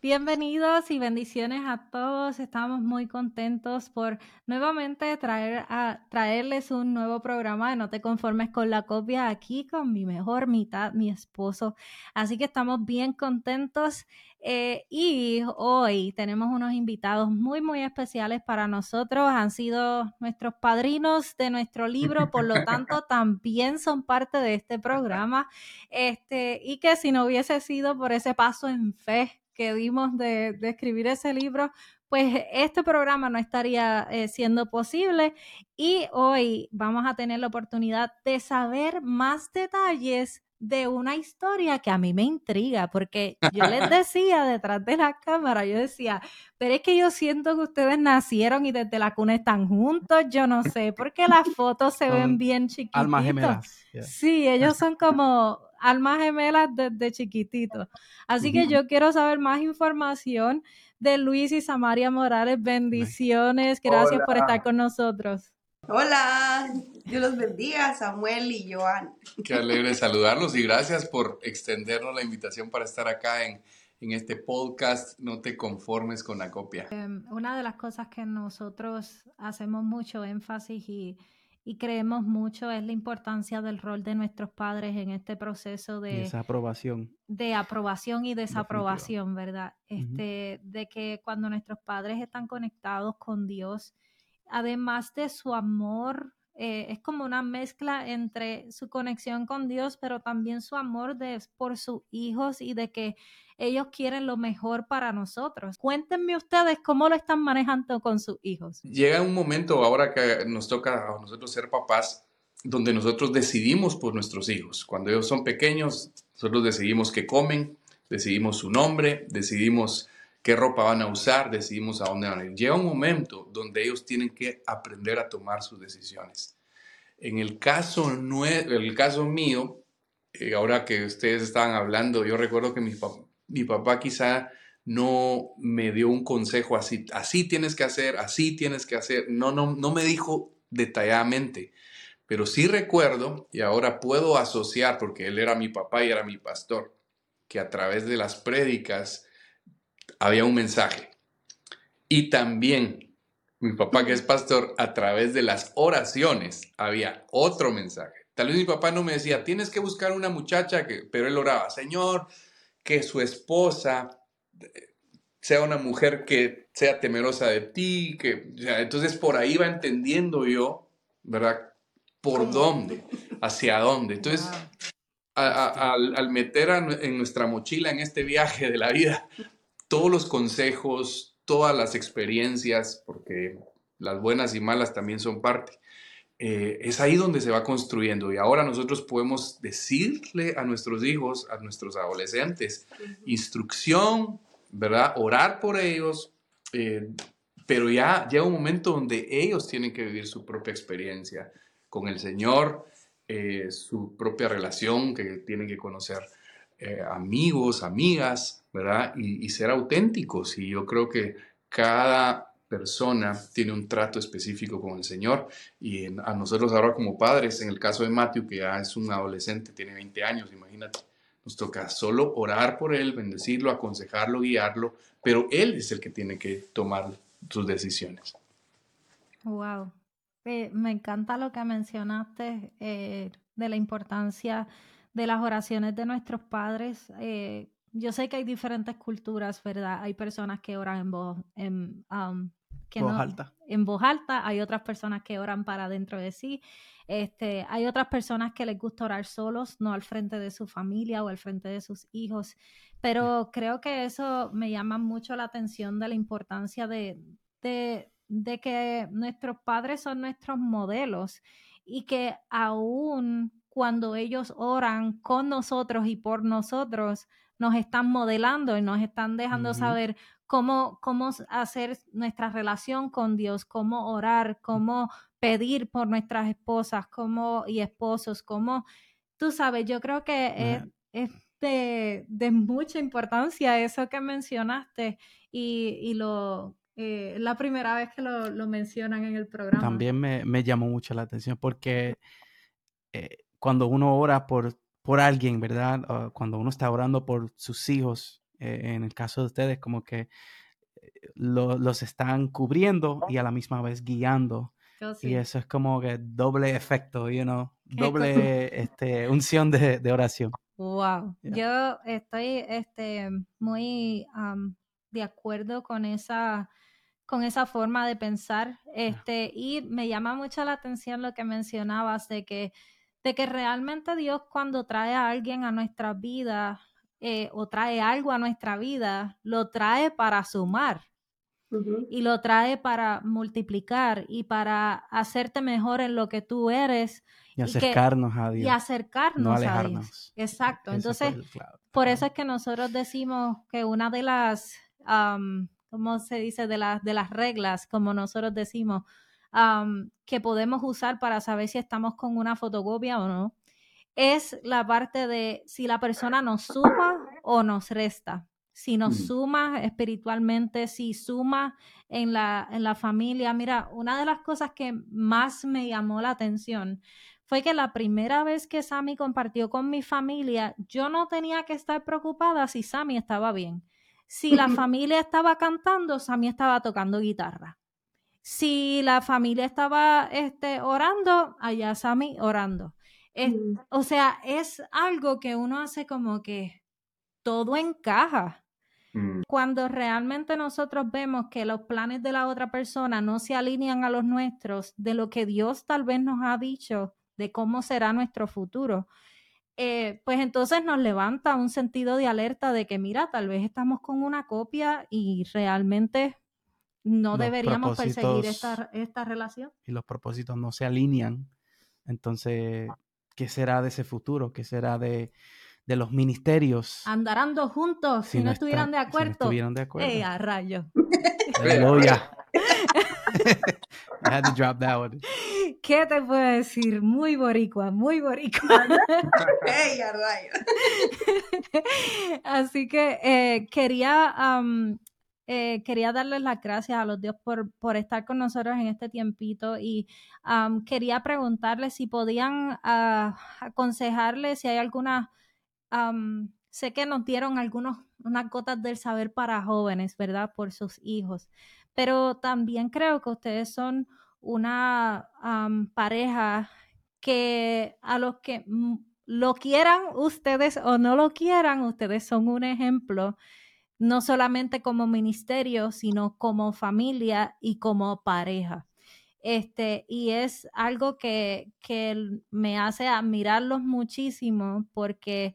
Bienvenidos y bendiciones a todos. Estamos muy contentos por nuevamente traer a, traerles un nuevo programa de No te conformes con la copia aquí con mi mejor mitad, mi esposo. Así que estamos bien contentos eh, y hoy tenemos unos invitados muy, muy especiales para nosotros. Han sido nuestros padrinos de nuestro libro, por lo tanto también son parte de este programa. Este, y que si no hubiese sido por ese paso en fe que dimos de, escribir ese libro, pues este programa no estaría eh, siendo posible y hoy vamos a tener la oportunidad de saber más detalles de una historia que a mí me intriga, porque yo les decía detrás de la cámara, yo decía, pero es que yo siento que ustedes nacieron y desde la cuna están juntos, yo no sé, porque las fotos se ven bien chiquitas. Almas gemelas. Sí, ellos son como almas gemelas desde chiquitito. Así que yo quiero saber más información de Luis y Samaria Morales. Bendiciones. Gracias por estar con nosotros. Hola, Dios los bendiga, Samuel y Joan. Qué alegre saludarlos y gracias por extendernos la invitación para estar acá en, en este podcast. No te conformes con la copia. Em, una de las cosas que nosotros hacemos mucho énfasis y y creemos mucho es la importancia del rol de nuestros padres en este proceso de esa aprobación. De aprobación y desaprobación, ¿verdad? Este, de que cuando nuestros padres están conectados con Dios, además de su amor, eh, es como una mezcla entre su conexión con Dios, pero también su amor de, por sus hijos y de que ellos quieren lo mejor para nosotros. Cuéntenme ustedes cómo lo están manejando con sus hijos. Llega un momento ahora que nos toca a nosotros ser papás donde nosotros decidimos por nuestros hijos. Cuando ellos son pequeños, nosotros decidimos qué comen, decidimos su nombre, decidimos qué ropa van a usar, decidimos a dónde van a ir. Llega un momento donde ellos tienen que aprender a tomar sus decisiones. En el caso, el caso mío, eh, ahora que ustedes estaban hablando, yo recuerdo que mi, papá mi papá quizá no me dio un consejo así, así tienes que hacer, así tienes que hacer, no, no, no me dijo detalladamente, pero sí recuerdo y ahora puedo asociar, porque él era mi papá y era mi pastor, que a través de las prédicas había un mensaje. Y también mi papá que es pastor, a través de las oraciones había otro mensaje. Tal vez mi papá no me decía, tienes que buscar una muchacha, que, pero él oraba, Señor, que su esposa eh, sea una mujer que sea temerosa de ti, que, entonces por ahí va entendiendo yo, ¿verdad? ¿Por dónde? ¿Hacia dónde? Entonces, al, meter en nuestra mochila en este viaje de la vida todos los consejos, todas las experiencias, porque las buenas y malas también son parte, eh, es ahí donde se va construyendo. Y ahora nosotros podemos decirle a nuestros hijos, a nuestros adolescentes, instrucción, ¿verdad? Orar por ellos, eh, pero ya llega un momento donde ellos tienen que vivir su propia experiencia con el Señor, eh, su propia relación, que tienen que conocer amigos, amigas, ¿verdad? Y, y ser auténticos. Y yo creo que cada persona tiene un trato específico con el Señor y a nosotros ahora como padres, en el caso de Matthew, que ya es un adolescente, tiene 20 años, imagínate, nos toca solo orar por él, bendecirlo, aconsejarlo, guiarlo, pero él es el que tiene que tomar sus decisiones. Wow, me encanta lo que mencionaste eh, de la importancia las oraciones de nuestros padres. Eh, yo sé que hay diferentes culturas, ¿verdad? Hay personas que oran en voz, en, um, que voz alta. en voz alta, hay otras personas que oran para dentro de sí, este, hay otras personas que les gusta orar solos, no al frente de su familia o al frente de sus hijos, pero creo que eso me llama mucho la atención de la importancia de, de, de que nuestros padres son nuestros modelos y que aún cuando ellos oran con nosotros y por nosotros, nos están modelando y nos están dejando saber cómo, cómo hacer nuestra relación con Dios, cómo orar, cómo pedir por nuestras esposas cómo, y esposos, cómo, tú sabes, yo creo que es, de, mucha importancia eso que mencionaste y, y lo... Eh, la primera vez que lo, lo, mencionan en el programa. También me, me llamó mucho la atención porque eh, cuando uno ora por, por alguien, ¿verdad? cuando uno está orando por sus hijos, eh, en el caso de ustedes, como que eh, los están cubriendo y a la misma vez guiando. Oh, y eso es como que doble efecto, you know, doble este, unción de, de oración. Wow, yo estoy este, muy de acuerdo con esa, con esa forma de pensar. Este, y me llama mucho la atención lo que mencionabas de que, de que realmente Dios cuando trae a alguien a nuestra vida eh, o trae algo a nuestra vida, lo trae para sumar. Y lo trae para multiplicar y para hacerte mejor en lo que tú eres. Y acercarnos a Dios. Y acercarnos a Dios. Exacto. Entonces, por eso es que nosotros decimos que una de las, ¿cómo se dice? De, las de las reglas, como nosotros decimos, que podemos usar para saber si estamos con una fotocopia o no, es la parte de si la persona nos suma o nos resta. Si nos suma espiritualmente, si suma en la, en la familia. Mira, una de las cosas que más me llamó la atención fue que la primera vez que Sammy compartió con mi familia, yo no tenía que estar preocupada si Sammy estaba bien. Si la familia estaba cantando, Sammy estaba tocando guitarra. Si la familia estaba este, orando, allá Sammy orando. Mm. O sea, es algo que uno hace como que todo encaja. Mm. Cuando realmente nosotros vemos que los planes de la otra persona no se alinean a los nuestros, de lo que Dios tal vez nos ha dicho, de cómo será nuestro futuro, eh, pues entonces nos levanta un sentido de alerta de que, mira, tal vez estamos con una copia y realmente no deberíamos perseguir esta, esta relación. Y los propósitos no se alinean. Entonces, ¿Qué será de ese futuro? ¿Qué será de, de los ministerios? Andarán dos juntos si, no, estuvieran de acuerdo. Si no estuvieran de acuerdo. ¡Ey, a rayo! Aleluya. I had to drop that one. ¿Qué te puedo decir? Muy boricua, muy boricua. ¡Ey, a rayo! Así que eh, quería eh, quería darles las gracias a los Dios por, por, estar con nosotros en este tiempito y quería preguntarles si podían uh, aconsejarles si hay alguna, sé que nos dieron algunos, unas gotas del saber para jóvenes, ¿verdad? Por sus hijos, pero también creo que ustedes son una pareja que a los que lo quieran ustedes o no lo quieran, ustedes son un ejemplo no solamente como ministerio, sino como familia y como pareja. Este, y es algo que, me hace admirarlos muchísimo porque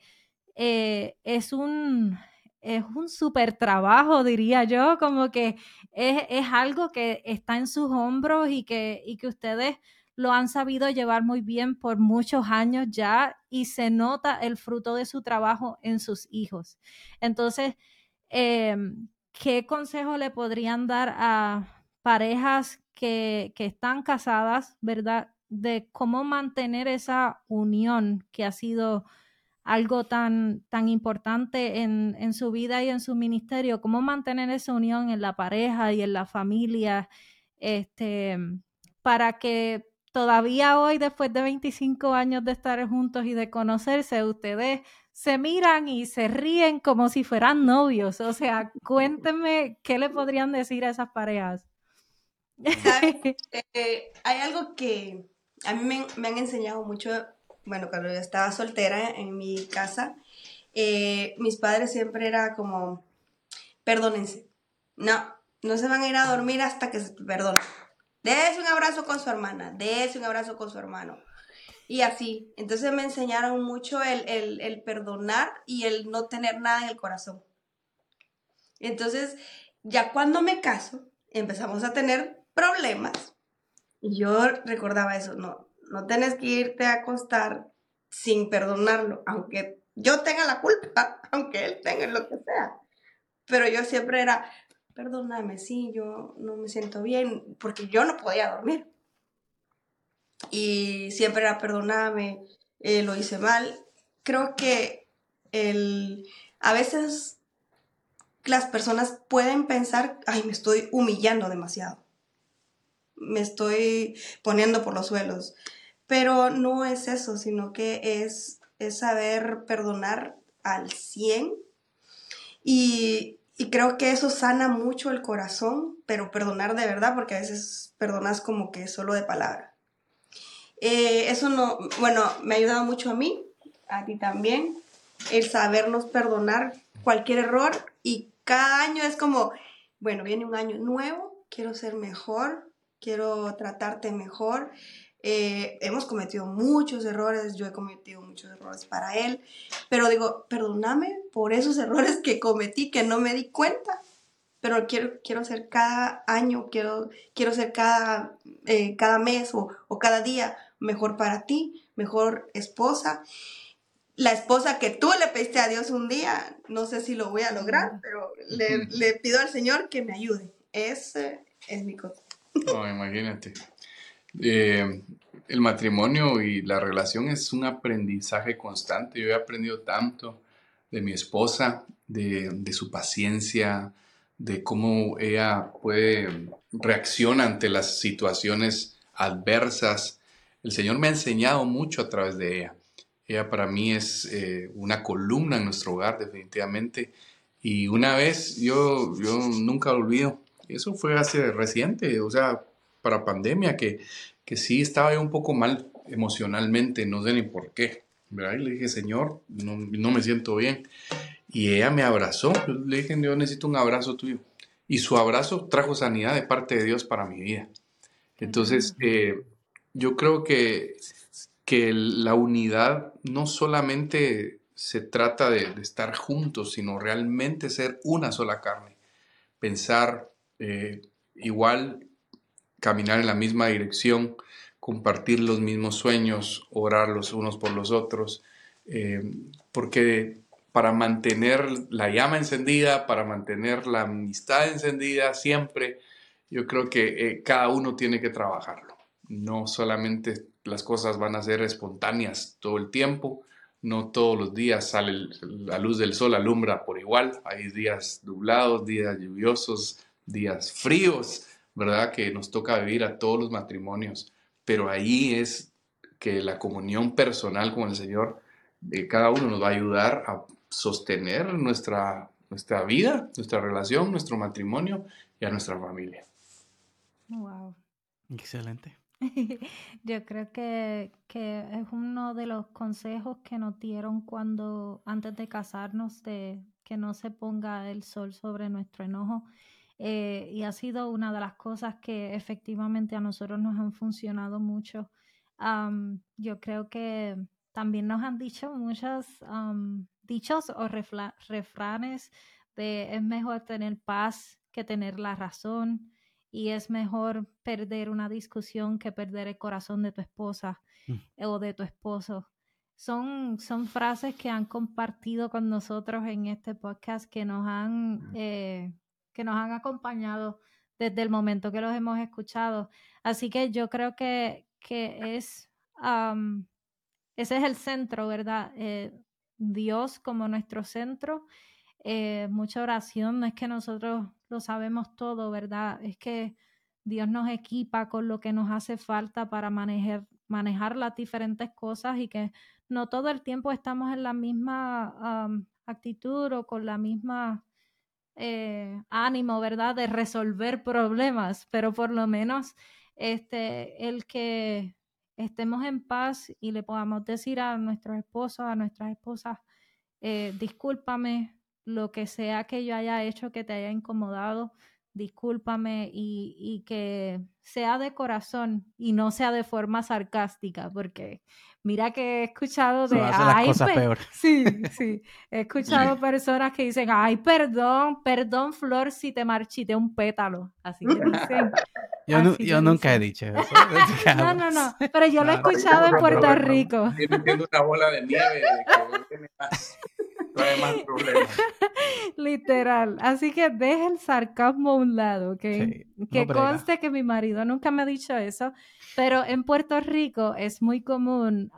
eh, es un es un súper trabajo, diría yo, como que es, algo que está en sus hombros y que, y que ustedes lo han sabido llevar muy bien por muchos años ya y se nota el fruto de su trabajo en sus hijos. Entonces, Em, ¿qué consejo le podrían dar a parejas que, están casadas, verdad? De cómo mantener esa unión que ha sido algo tan, tan importante en, en, su vida y en su ministerio, cómo mantener esa unión en la pareja y en la familia, este, para que todavía hoy, después de 25 años de estar juntos y de conocerse, ustedes se miran y se ríen como si fueran novios. O sea, cuéntenme qué le podrían decir a esas parejas. Eh, hay algo que a mí me, han enseñado mucho, bueno, cuando yo estaba soltera en mi casa, eh, mis padres siempre era como, perdónense, no, no se van a ir a dormir hasta que se perdonen. Dese un abrazo con su hermana, dese un abrazo con su hermano. Y así, entonces me enseñaron mucho el, perdonar y el no tener nada en el corazón. Entonces, ya cuando me caso, empezamos a tener problemas. Y yo recordaba eso, no, no tienes que irte a acostar sin perdonarlo, aunque yo tenga la culpa, aunque él tenga lo que sea. Pero yo siempre era, perdóname, sí, yo no me siento bien, porque yo no podía dormir. Y siempre era, perdóname, eh, lo hice mal. Creo que el, a veces las personas pueden pensar, ay, me estoy humillando demasiado. Me estoy poniendo por los suelos. Pero no es eso, sino que es, es saber perdonar al 100 y, y creo que eso sana mucho el corazón, pero perdonar de verdad, porque a veces perdonas como que solo de palabra. Eh, eso no, bueno, me ha ayudado mucho a mí, a ti también, el sabernos perdonar cualquier error y cada año es como, bueno, viene un año nuevo, quiero ser mejor, quiero tratarte mejor. Eh, hemos cometido muchos errores, yo he cometido muchos errores para él, pero digo, perdóname por esos errores que cometí, que no me di cuenta, pero quiero, quiero ser cada año, quiero, quiero ser cada, eh, cada mes o, o cada día mejor para ti, mejor esposa la esposa que tú le pediste a Dios un día, no sé si lo voy a lograr, pero le, pido al Señor que me ayude. Ese es mi cosa. No, imagínate. Eh, el matrimonio y la relación es un aprendizaje constante. Yo he aprendido tanto de mi esposa, de, de su paciencia, de cómo ella puede reaccionar ante las situaciones adversas. El Señor me ha enseñado mucho a través de ella. Ella para mí es eh, una columna en nuestro hogar, definitivamente. Y una vez, yo, yo nunca olvido, eso fue hace reciente, o sea, para pandemia, que, que sí estaba yo un poco mal emocionalmente, no sé ni por qué. ¿verdad? Y le dije, Señor, no, no me siento bien. Y ella me abrazó. le dije, yo necesito un abrazo tuyo. Y su abrazo trajo sanidad de parte de Dios para mi vida. Entonces, eh, yo creo que que la unidad no solamente se trata de, estar juntos, sino realmente ser una sola carne, pensar eh, igual, caminar en la misma dirección, compartir los mismos sueños, orar los unos por los otros, eh, porque para mantener la llama encendida, para mantener la amistad encendida siempre, yo creo que eh, cada uno tiene que trabajarlo, no solamente las cosas van a ser espontáneas todo el tiempo. No todos los días sale la luz del sol, alumbra por igual. Hay días nublados, días lluviosos, días fríos, ¿verdad? Que nos toca vivir a todos los matrimonios. Pero ahí es que la comunión personal con el Señor de cada uno nos va a ayudar a sostener nuestra, nuestra vida, nuestra relación, nuestro matrimonio y a nuestra familia. Wow. Excelente. Yo creo que, es uno de los consejos que nos dieron cuando, antes de casarnos, de que no se ponga el sol sobre nuestro enojo. Eh, y ha sido una de las cosas que efectivamente a nosotros nos han funcionado mucho. yo creo que también nos han dicho muchos dichos o refranes de es mejor tener paz que tener la razón y es mejor perder una discusión que perder el corazón de tu esposa mm. o de tu esposo. Son, son frases que han compartido con nosotros en este podcast que nos han, mm. eh, que nos han acompañado desde el momento que los hemos escuchado. Así que yo creo que, que es, ese es el centro, ¿verdad? Eh, Dios como nuestro centro eh, mucha oración, no es que nosotros lo sabemos todo, ¿verdad? Es que Dios nos equipa con lo que nos hace falta para manejar, manejar las diferentes cosas y que no todo el tiempo estamos en la misma actitud o con la misma eh, ánimo, ¿verdad? De resolver problemas, pero por lo menos este, el que estemos en paz y le podamos decir a nuestros esposos, a nuestras esposas, eh, discúlpame, lo que sea que yo haya hecho que te haya incomodado, discúlpame y, y, que sea de corazón y no sea de forma sarcástica, porque mira que he escuchado de... Ay, peor. Sí, sí, he escuchado personas que dicen, ay, perdón, perdón, Flor, si te marchite un pétalo. Así que dicen... Yo, yo nunca he dicho eso. no, no, no, pero yo lo he escuchado en Puerto Rico. Estoy una bola de nieve que hay más problemas. Literal. Así que deja el sarcasmo a un lado, ¿ok? que conste que mi marido nunca me ha dicho eso, pero en Puerto Rico es muy común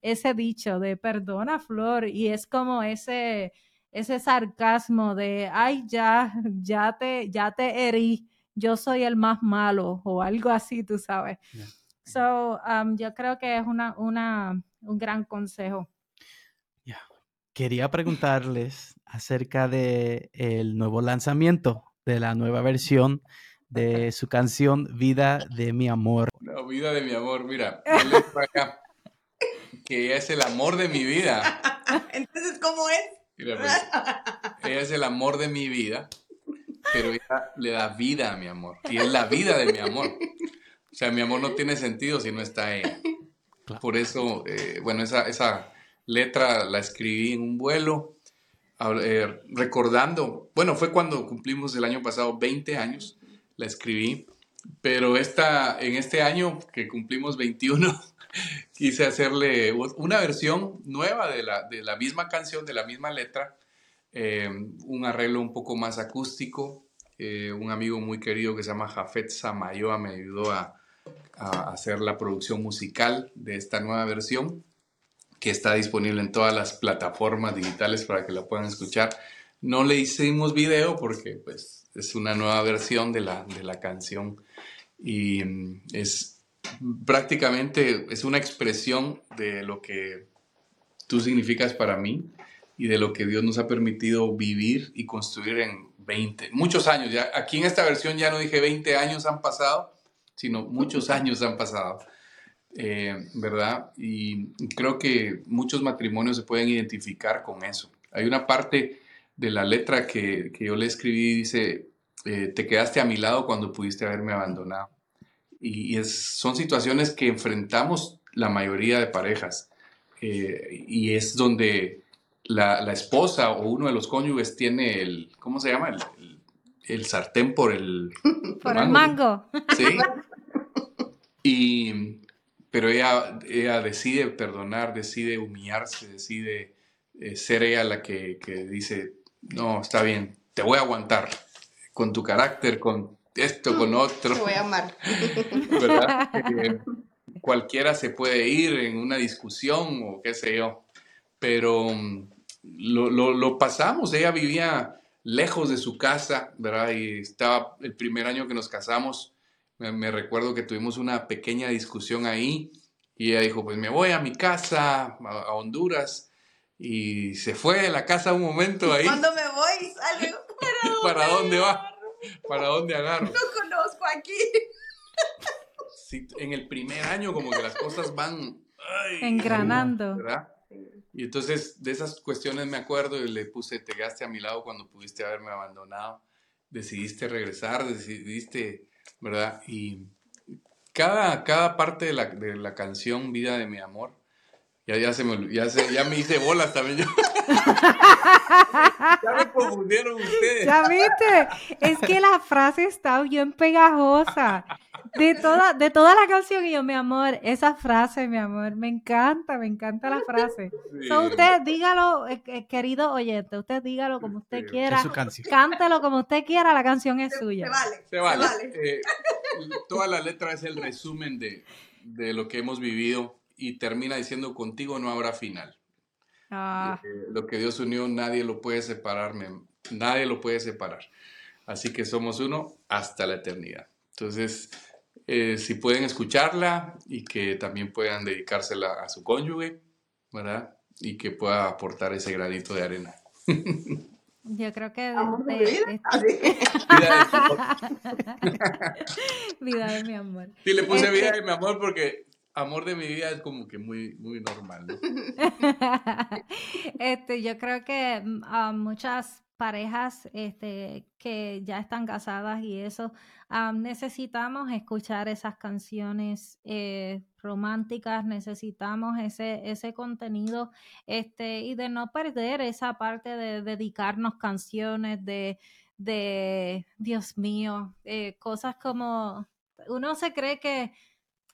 ese dicho de perdona, Flor, y es como ese, ese sarcasmo de, ay, ya, ya te, ya te herí, yo soy el más malo, o algo así, tú sabes. So, yo creo que es una, una, un gran consejo quería preguntarles acerca de el nuevo lanzamiento de la nueva versión de su canción Vida de mi amor. No, Vida de mi amor, mira, acá, que es el amor de mi vida. Entonces, ¿cómo es? Mira, pues, ella es el amor de mi vida, pero ella le da vida a mi amor. Y es la vida de mi amor. O sea, mi amor no tiene sentido si no está ella. Por eso, eh, bueno, esa, esa letra la escribí en un vuelo, eh, recordando, bueno, fue cuando cumplimos el año pasado 20 años, la escribí, pero esta, en este año que cumplimos 21, quise hacerle una versión nueva de la, de la misma canción, de la misma letra, eh, un arreglo un poco más acústico. Eh, un amigo muy querido que se llama Jafet Samayoa me ayudó a hacer la producción musical de esta nueva versión que está disponible en todas las plataformas digitales para que la puedan escuchar. No le hicimos video porque pues, es una nueva versión de la, de la canción y mm, es prácticamente es una expresión de lo que tú significas para mí y de lo que Dios nos ha permitido vivir y construir en 20, muchos años. Ya, aquí en esta versión ya no dije 20 años han pasado, sino muchos años han pasado. Eh, ¿verdad? Y creo que muchos matrimonios se pueden identificar con eso. Hay una parte de la letra que, yo le escribí, dice, eh, te quedaste a mi lado cuando pudiste haberme abandonado. Y, es, son situaciones que enfrentamos la mayoría de parejas. Eh, y es donde la, esposa o uno de los cónyuges tiene el, ¿cómo se llama? El, sartén por el... Por el mango. Sí. Y, pero ella, ella decide perdonar, decide humillarse, decide eh, ser ella la que, dice, no, está bien, te voy a aguantar con tu carácter, con esto, con otro. Te voy a amar. ¿Verdad? Eh, cualquiera se puede ir en una discusión o qué sé yo, pero mm, lo, lo, pasamos, ella vivía lejos de su casa, ¿verdad? Y estaba el primer año que nos casamos, me, recuerdo que tuvimos una pequeña discusión ahí y ella dijo, pues me voy a mi casa, a, Honduras. Y se fue de la casa un momento ahí. Cuando me voy, sale. ¿Para dónde, va? ¿Para dónde agarro? No conozco aquí. Sí, en el primer año como que las cosas van... Engranando. ¿verdad? Y entonces de esas cuestiones me acuerdo y le puse, te quedaste a mi lado cuando pudiste haberme abandonado, decidiste regresar, decidiste ¿verdad? Y cada, cada parte de la, de la canción Vida de mi amor, ya, ya, se me, ya, se, ya me hice bolas también yo. ya me confundieron ustedes. Ya viste, es que la frase está bien pegajosa de toda, de toda la canción y yo, mi amor, esa frase, mi amor, me encanta, me encanta la frase. usted dígalo, eh, eh, querido oyente, usted dígalo como usted quiera, cántelo como usted quiera, la canción es suya. Se vale. Se vale. Eh, toda la letra es el resumen de, de, lo que hemos vivido y termina diciendo, contigo no habrá final. Ah. lo que Dios unió, nadie lo puede separarme, nadie lo puede separar. Así que somos uno hasta la eternidad. Entonces, eh, si pueden escucharla y que también puedan dedicársela a su cónyuge, ¿verdad? Y que pueda aportar ese granito de arena. Yo creo que... De, vida, de mi amor. Sí, le puse vida este de mi amor porque amor de mi vida es como que muy, muy normal, ¿no? este, yo creo que mm, a muchas parejas este, que ya están casadas y eso, necesitamos escuchar esas canciones eh, románticas, necesitamos ese, ese contenido este, y de no perder esa parte de dedicarnos canciones, de, de Dios mío, eh, cosas como, uno se cree que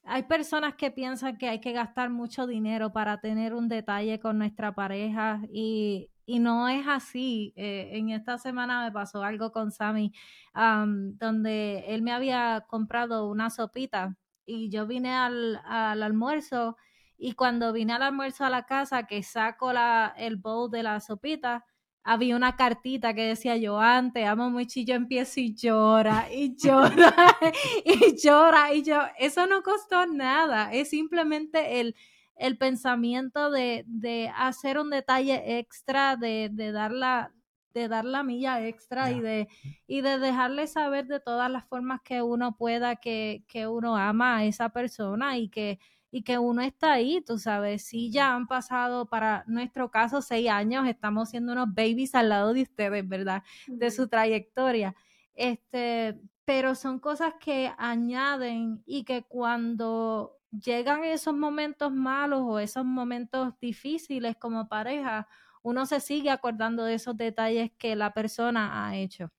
hay personas que piensan que hay que gastar mucho dinero para tener un detalle con nuestra pareja y, y no es así. Eh, en esta semana me pasó algo con Sammy, donde él me había comprado una sopita y yo vine al, al, almuerzo y cuando vine al almuerzo a la casa que saco la, el bowl de la sopita, había una cartita que decía yo antes, amo mucho y empiezo y llora y llora y llora y yo, eso no costó nada, es simplemente el el pensamiento de, de hacer un detalle extra, de, de, dar, la, de dar la milla extra y, de, y de dejarle saber de todas las formas que uno pueda que, que uno ama a esa persona y que, y que uno está ahí, tú sabes, si ya han pasado para nuestro caso seis años, estamos siendo unos babies al lado de ustedes, ¿verdad? De su trayectoria. Este, pero son cosas que añaden y que cuando llegan esos momentos malos o esos momentos difíciles como pareja, uno se sigue acordando de esos detalles que la persona ha hecho.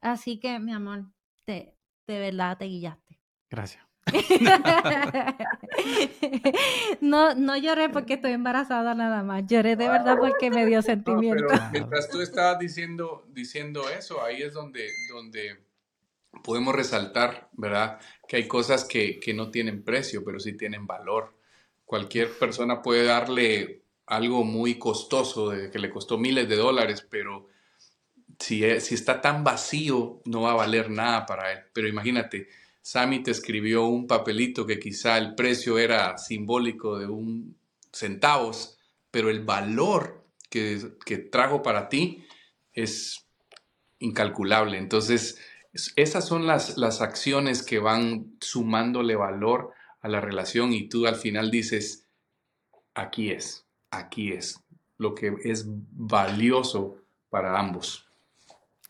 Así que, mi amor, te, de verdad te guillaste. Gracias. no, no lloré porque estoy embarazada nada más, lloré de verdad porque me dio sentimiento. mientras tú estabas diciendo, diciendo eso, ahí es donde, donde podemos resaltar, ¿verdad? Que hay cosas que, no tienen precio, pero sí tienen valor. Cualquier persona puede darle algo muy costoso, de, que le costó miles de dólares, pero si, si está tan vacío, no va a valer nada para él. Pero imagínate, Sammy te escribió un papelito que quizá el precio era simbólico de un centavos, pero el valor que, que trajo para ti es incalculable. Entonces, esas son las, las acciones que van sumándole valor a la relación y tú al final dices, aquí es, aquí es, lo que es valioso para ambos.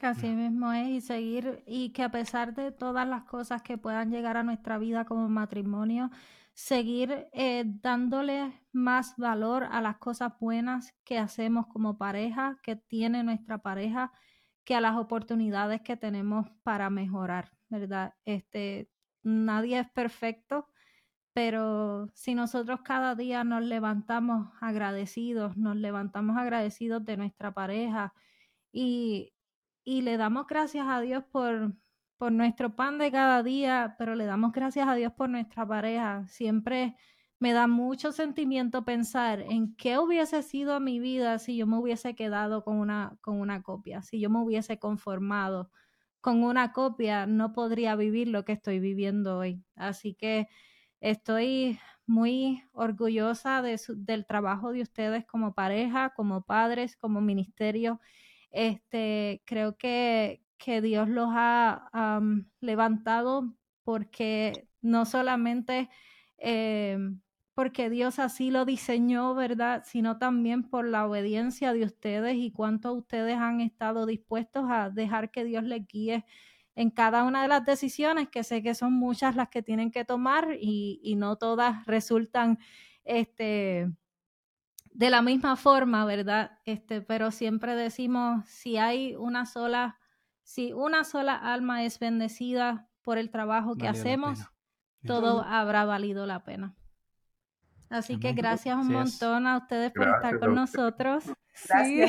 Así mismo es, y seguir, y que a pesar de todas las cosas que puedan llegar a nuestra vida como matrimonio, seguir eh, dándole más valor a las cosas buenas que hacemos como pareja, que tiene nuestra pareja, que a las oportunidades que tenemos para mejorar, ¿verdad? Este, nadie es perfecto, pero si nosotros cada día nos levantamos agradecidos, nos levantamos agradecidos de nuestra pareja y, y le damos gracias a Dios por, por nuestro pan de cada día, pero le damos gracias a Dios por nuestra pareja, siempre me da mucho sentimiento pensar en qué hubiese sido mi vida si yo me hubiese quedado con una, con una copia, si yo me hubiese conformado con una copia, no podría vivir lo que estoy viviendo hoy. Así que estoy muy orgullosa de del trabajo de ustedes como pareja, como padres, como ministerio. Este, creo que, que Dios los ha levantado porque no solamente eh, porque Dios así lo diseñó, ¿verdad? Sino también por la obediencia de ustedes y cuánto ustedes han estado dispuestos a dejar que Dios les guíe en cada una de las decisiones, que sé que son muchas las que tienen que tomar y, no todas resultan este, de la misma forma, ¿verdad? Este, pero siempre decimos, si hay una sola, si una sola alma es bendecida por el trabajo que hacemos, todo habrá valido la pena. Así que gracias un montón a ustedes por estar con nosotros. Sí.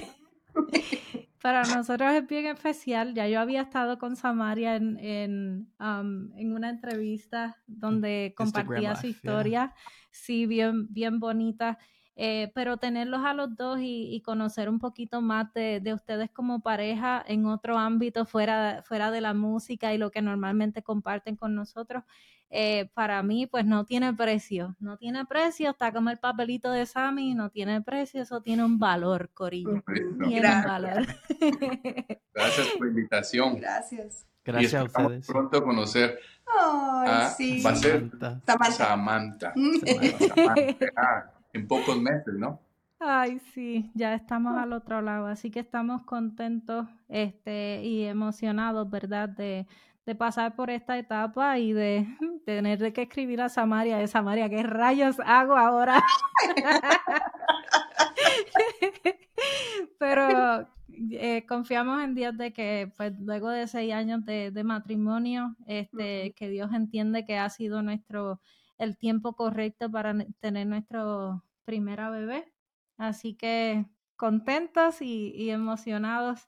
Para nosotros es bien especial. Ya yo había estado con Samaria en, en, um, en una entrevista donde compartía su historia. Sí, bien, bien bonita. Eh, pero tenerlos a los dos y, conocer un poquito más de, ustedes como pareja en otro ámbito fuera, fuera de la música y lo que normalmente comparten con nosotros, eh, para mí pues no tiene precio, no tiene precio, está como el papelito de Sammy, no tiene precio, eso tiene un valor, Corillo. Tiene un valor. Gracias por la invitación. Gracias. Gracias a ustedes. Pronto conocer a sí. Samantha. Samantha. Samantha. Ah, en pocos meses, ¿no? Ay, sí, ya estamos al otro lado, así que estamos contentos este, y emocionados, ¿verdad? De, de pasar por esta etapa y de, tener que escribir a Samaria, de Samaria, ¿qué rayos hago ahora? Pero eh, confiamos en Dios de que pues luego de seis años de, de matrimonio, este, que Dios entiende que ha sido nuestro el tiempo correcto para tener nuestro primera bebé Así que contentos y, emocionados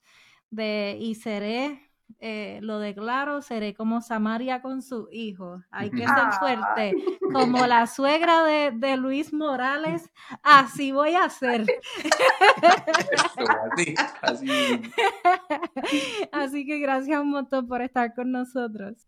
de, y seré, eh, lo declaro, seré como Samaria con su hijo. Hay que ser fuerte. Como la suegra de, Luis Morales, así voy a ser. así que gracias un montón por estar con nosotros.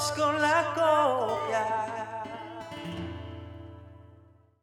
what's gonna.